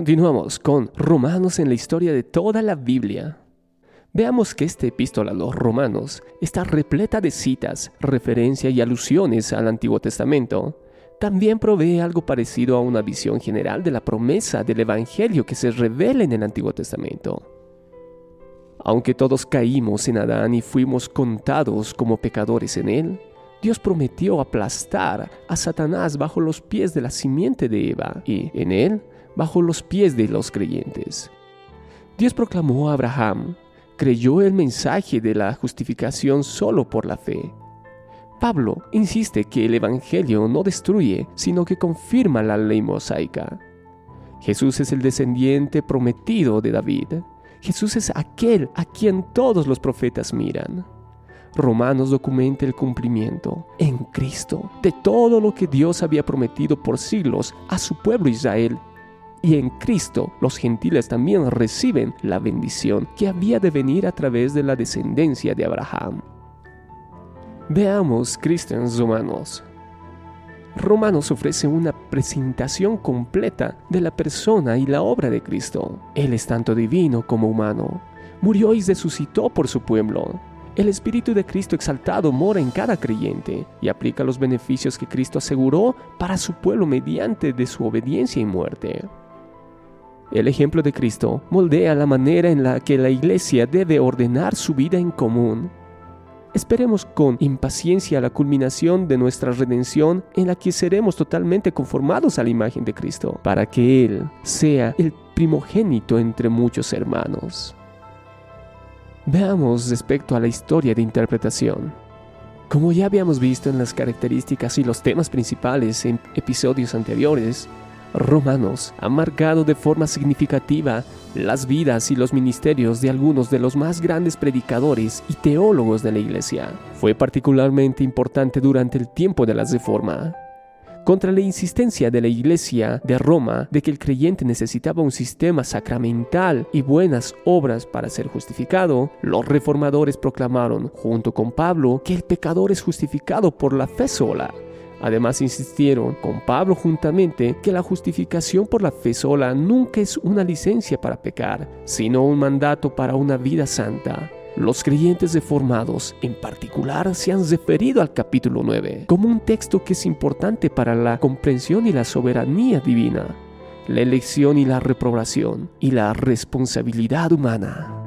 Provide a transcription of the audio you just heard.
Continuamos con Romanos en la historia de toda la Biblia. Veamos que esta epístola a los romanos está repleta de citas, referencias y alusiones al Antiguo Testamento. También provee algo parecido a una visión general de la promesa del Evangelio que se revela en el Antiguo Testamento. Aunque todos caímos en Adán y fuimos contados como pecadores en él, Dios prometió aplastar a Satanás bajo los pies de la simiente de Eva y, en él, bajo los pies de los creyentes. Dios proclamó a Abraham, creyó el mensaje de la justificación solo por la fe. Pablo insiste que el Evangelio no destruye, sino que confirma la ley mosaica. Jesús es el descendiente prometido de David. Jesús es aquel a quien todos los profetas miran. Romanos documenta el cumplimiento en Cristo de todo lo que Dios había prometido por siglos a su pueblo Israel. Y en Cristo los gentiles también reciben la bendición que había de venir a través de la descendencia de Abraham. Veamos cristianos humanos. Romanos ofrece una presentación completa de la persona y la obra de Cristo. Él es tanto divino como humano. Murió y resucitó por su pueblo. El Espíritu de Cristo exaltado mora en cada creyente y aplica los beneficios que Cristo aseguró para su pueblo mediante de su obediencia y muerte. El ejemplo de Cristo moldea la manera en la que la iglesia debe ordenar su vida en común. Esperemos con impaciencia la culminación de nuestra redención en la que seremos totalmente conformados a la imagen de Cristo, para que Él sea el primogénito entre muchos hermanos. Veamos respecto a la historia de interpretación. Como ya habíamos visto en las características y los temas principales en episodios anteriores, Romanos ha marcado de forma significativa las vidas y los ministerios de algunos de los más grandes predicadores y teólogos de la Iglesia. Fue particularmente importante durante el tiempo de la Reforma, contra la insistencia de la Iglesia de Roma de que el creyente necesitaba un sistema sacramental y buenas obras para ser justificado, los reformadores proclamaron, junto con Pablo, que el pecador es justificado por la fe sola. Además insistieron con Pablo juntamente que la justificación por la fe sola nunca es una licencia para pecar, sino un mandato para una vida santa. Los creyentes reformados, en particular, se han referido al capítulo 9 como un texto que es importante para la comprensión y la soberanía divina, la elección y la reprobación y la responsabilidad humana.